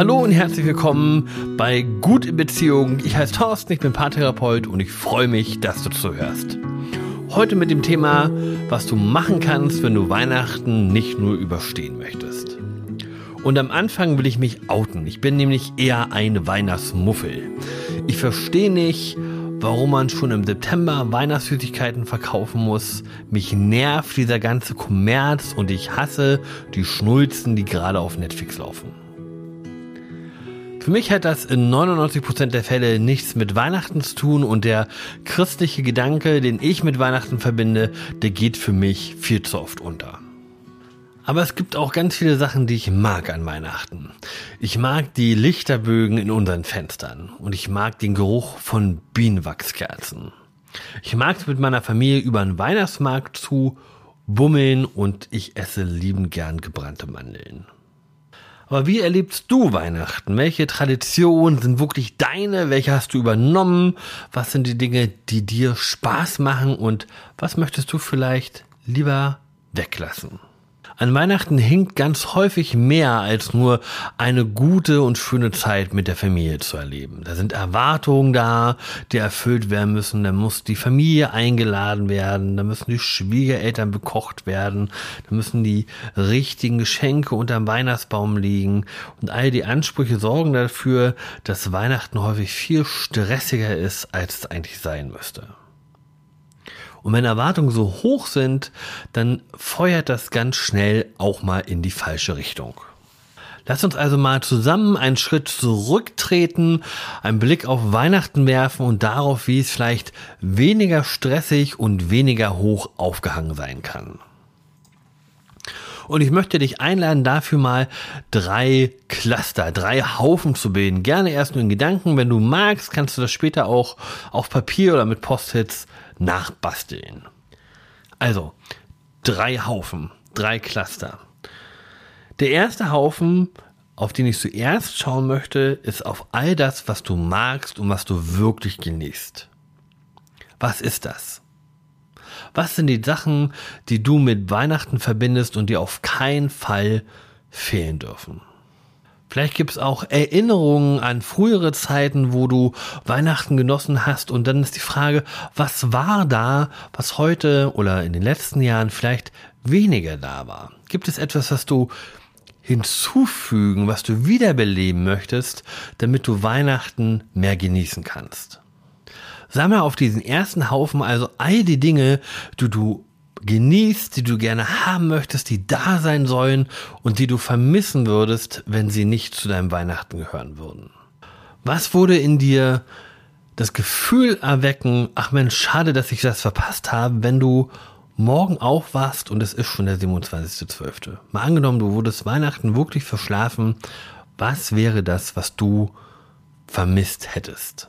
Hallo und herzlich willkommen bei Gut in Beziehung. Ich heiße Thorsten, ich bin Paartherapeut und ich freue mich, dass du zuhörst. Heute mit dem Thema, was du machen kannst, wenn du Weihnachten nicht nur überstehen möchtest. Und am Anfang will ich mich outen. Ich bin nämlich eher ein Weihnachtsmuffel. Ich verstehe nicht, warum man schon im September Weihnachtssüßigkeiten verkaufen muss. Mich nervt dieser ganze Kommerz und ich hasse die Schnulzen, die gerade auf Netflix laufen. Für mich hat das in 99% der Fälle nichts mit Weihnachten zu tun und der christliche Gedanke, den ich mit Weihnachten verbinde, der geht für mich viel zu oft unter. Aber es gibt auch ganz viele Sachen, die ich mag an Weihnachten. Ich mag die Lichterbögen in unseren Fenstern und ich mag den Geruch von Bienenwachskerzen. Ich mag es mit meiner Familie über den Weihnachtsmarkt zu bummeln und ich esse liebend gern gebrannte Mandeln. Aber wie erlebst du Weihnachten? Welche Traditionen sind wirklich deine? Welche hast du übernommen? Was sind die Dinge, die dir Spaß machen? Und was möchtest du vielleicht lieber weglassen? An Weihnachten hinkt ganz häufig mehr als nur eine gute und schöne Zeit mit der Familie zu erleben. Da sind Erwartungen da, die erfüllt werden müssen. Da muss die Familie eingeladen werden. Da müssen die Schwiegereltern bekocht werden. Da müssen die richtigen Geschenke unterm Weihnachtsbaum liegen. Und all die Ansprüche sorgen dafür, dass Weihnachten häufig viel stressiger ist, als es eigentlich sein müsste. Und wenn Erwartungen so hoch sind, dann feuert das ganz schnell auch mal in die falsche Richtung. Lass uns also mal zusammen einen Schritt zurücktreten, einen Blick auf Weihnachten werfen und darauf, wie es vielleicht weniger stressig und weniger hoch aufgehangen sein kann. Und ich möchte dich einladen, dafür mal drei Cluster, drei Haufen zu bilden. Gerne erst nur in Gedanken. Wenn du magst, kannst du das später auch auf Papier oder mit Post-its nachbasteln. Also, drei Haufen, drei Cluster. Der erste Haufen, auf den ich zuerst schauen möchte, ist auf all das, was du magst und was du wirklich genießt. Was ist das? Was sind die Sachen, die du mit Weihnachten verbindest und die auf keinen Fall fehlen dürfen? Vielleicht gibt es auch Erinnerungen an frühere Zeiten, wo du Weihnachten genossen hast. Und dann ist die Frage, was war da, was heute oder in den letzten Jahren vielleicht weniger da war? Gibt es etwas, was du hinzufügen, was du wiederbeleben möchtest, damit du Weihnachten mehr genießen kannst? Sammle auf diesen ersten Haufen also all die Dinge, die du genießt, die du gerne haben möchtest, die da sein sollen und die du vermissen würdest, wenn sie nicht zu deinem Weihnachten gehören würden. Was wurde in dir das Gefühl erwecken, ach Mensch, schade, dass ich das verpasst habe, wenn du morgen aufwachst und es ist schon der 27.12. Mal angenommen, du wurdest Weihnachten wirklich verschlafen, was wäre das, was du vermisst hättest?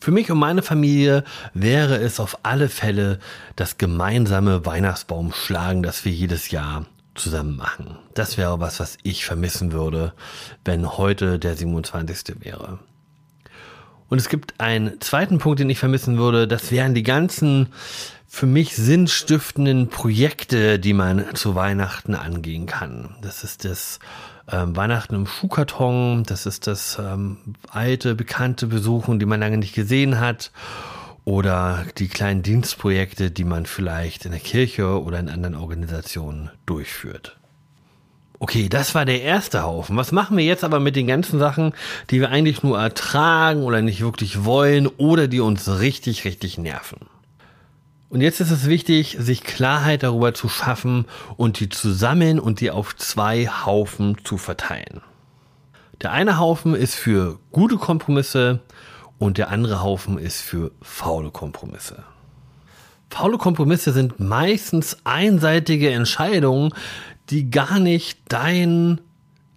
Für mich und meine Familie wäre es auf alle Fälle das gemeinsame Weihnachtsbaumschlagen, das wir jedes Jahr zusammen machen. Das wäre was, was ich vermissen würde, wenn heute der 27. wäre. Und es gibt einen zweiten Punkt, den ich vermissen würde. Das wären die ganzen für mich sinnstiftenden Projekte, die man zu Weihnachten angehen kann. Das ist das ähm, Weihnachten im Schuhkarton, das ist das ähm, alte, bekannte Besuchen, die man lange nicht gesehen hat. Oder die kleinen Dienstprojekte, die man vielleicht in der Kirche oder in anderen Organisationen durchführt. Okay, das war der erste Haufen. Was machen wir jetzt aber mit den ganzen Sachen, die wir eigentlich nur ertragen oder nicht wirklich wollen oder die uns richtig, richtig nerven? Und jetzt ist es wichtig, sich Klarheit darüber zu schaffen und die zu sammeln und die auf zwei Haufen zu verteilen. Der eine Haufen ist für gute Kompromisse und der andere Haufen ist für faule Kompromisse. Faule Kompromisse sind meistens einseitige Entscheidungen, die gar nicht dein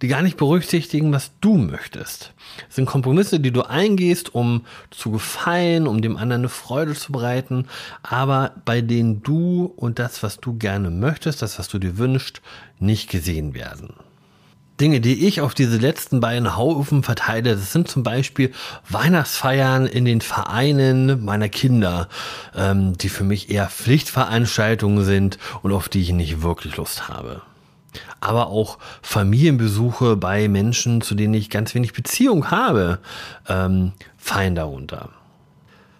die gar nicht berücksichtigen, was du möchtest. Es sind Kompromisse, die du eingehst, um zu gefallen, um dem anderen eine Freude zu bereiten, aber bei denen du und das, was du gerne möchtest, das, was du dir wünschst, nicht gesehen werden. Dinge, die ich auf diese letzten beiden Haufen verteile, das sind zum Beispiel Weihnachtsfeiern in den Vereinen meiner Kinder, ähm, die für mich eher Pflichtveranstaltungen sind und auf die ich nicht wirklich Lust habe. Aber auch Familienbesuche bei Menschen, zu denen ich ganz wenig Beziehung habe, ähm, fallen darunter.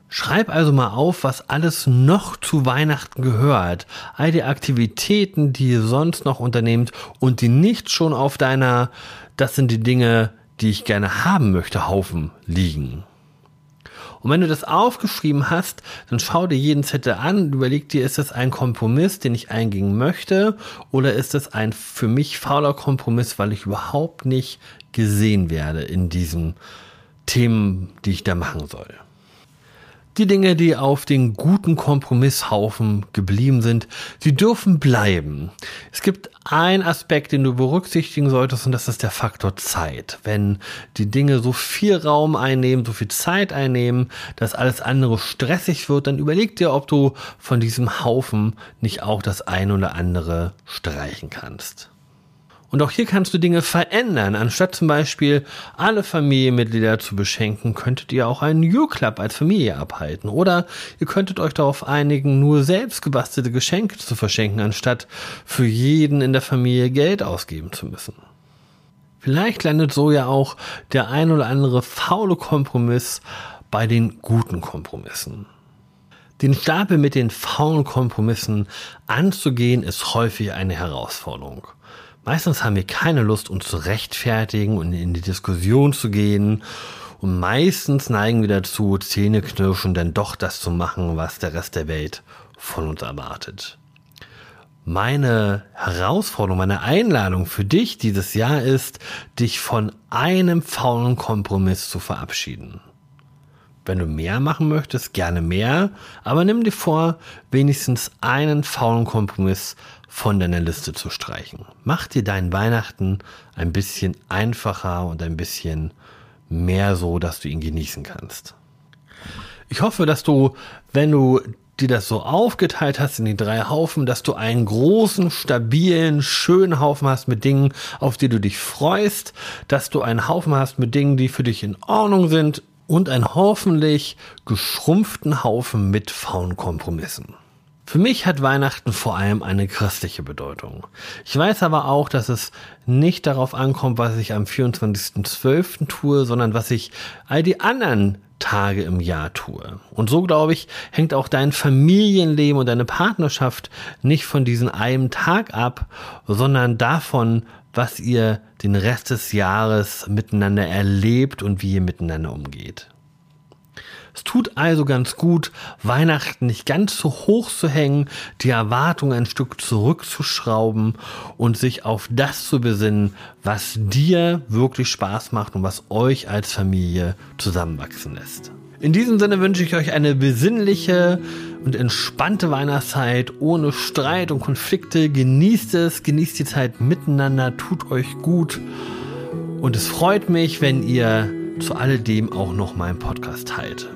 Schreib also mal auf, was alles noch zu Weihnachten gehört. All die Aktivitäten, die ihr sonst noch unternehmt und die nicht schon auf deiner, das sind die Dinge, die ich gerne haben möchte, Haufen liegen. Und wenn du das aufgeschrieben hast, dann schau dir jeden Zettel an und überleg dir, ist das ein Kompromiss, den ich eingehen möchte, oder ist das ein für mich fauler Kompromiss, weil ich überhaupt nicht gesehen werde in diesen Themen, die ich da machen soll. Die Dinge, die auf den guten Kompromisshaufen geblieben sind, die dürfen bleiben. Es gibt einen Aspekt, den du berücksichtigen solltest, und das ist der Faktor Zeit. Wenn die Dinge so viel Raum einnehmen, so viel Zeit einnehmen, dass alles andere stressig wird, dann überleg dir, ob du von diesem Haufen nicht auch das eine oder andere streichen kannst. Und auch hier kannst du Dinge verändern. Anstatt zum Beispiel alle Familienmitglieder zu beschenken, könntet ihr auch einen New Club als Familie abhalten. Oder ihr könntet euch darauf einigen, nur selbst gebastelte Geschenke zu verschenken, anstatt für jeden in der Familie Geld ausgeben zu müssen. Vielleicht landet so ja auch der ein oder andere faule Kompromiss bei den guten Kompromissen. Den Stapel mit den faulen Kompromissen anzugehen, ist häufig eine Herausforderung. Meistens haben wir keine Lust, uns zu rechtfertigen und in die Diskussion zu gehen. Und meistens neigen wir dazu, Zähneknirschen dann doch das zu machen, was der Rest der Welt von uns erwartet. Meine Herausforderung, meine Einladung für dich dieses Jahr ist, dich von einem faulen Kompromiss zu verabschieden. Wenn du mehr machen möchtest, gerne mehr, aber nimm dir vor, wenigstens einen faulen Kompromiss von deiner Liste zu streichen. Mach dir deinen Weihnachten ein bisschen einfacher und ein bisschen mehr so, dass du ihn genießen kannst. Ich hoffe, dass du, wenn du dir das so aufgeteilt hast in die drei Haufen, dass du einen großen, stabilen, schönen Haufen hast mit Dingen, auf die du dich freust, dass du einen Haufen hast mit Dingen, die für dich in Ordnung sind und einen hoffentlich geschrumpften Haufen mit faulen Kompromissen. Für mich hat Weihnachten vor allem eine christliche Bedeutung. Ich weiß aber auch, dass es nicht darauf ankommt, was ich am 24.12. tue, sondern was ich all die anderen Tage im Jahr tue. Und so, glaube ich, hängt auch dein Familienleben und deine Partnerschaft nicht von diesem einen Tag ab, sondern davon, was ihr den Rest des Jahres miteinander erlebt und wie ihr miteinander umgeht. Es tut also ganz gut, Weihnachten nicht ganz so hoch zu hängen, die Erwartung ein Stück zurückzuschrauben und sich auf das zu besinnen, was dir wirklich Spaß macht und was euch als Familie zusammenwachsen lässt. In diesem Sinne wünsche ich euch eine besinnliche und entspannte Weihnachtszeit ohne Streit und Konflikte. Genießt es, genießt die Zeit miteinander, tut euch gut. Und es freut mich, wenn ihr zu alledem auch noch meinen Podcast teilt.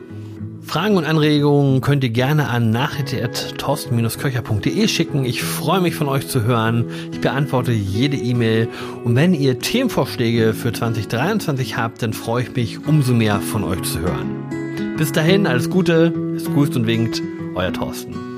Fragen und Anregungen könnt ihr gerne an nachricht.torsten-köcher.de schicken. Ich freue mich von euch zu hören. Ich beantworte jede E-Mail. Und wenn ihr Themenvorschläge für 2023 habt, dann freue ich mich umso mehr von euch zu hören. Bis dahin, alles Gute, es grüßt und winkt, euer Thorsten.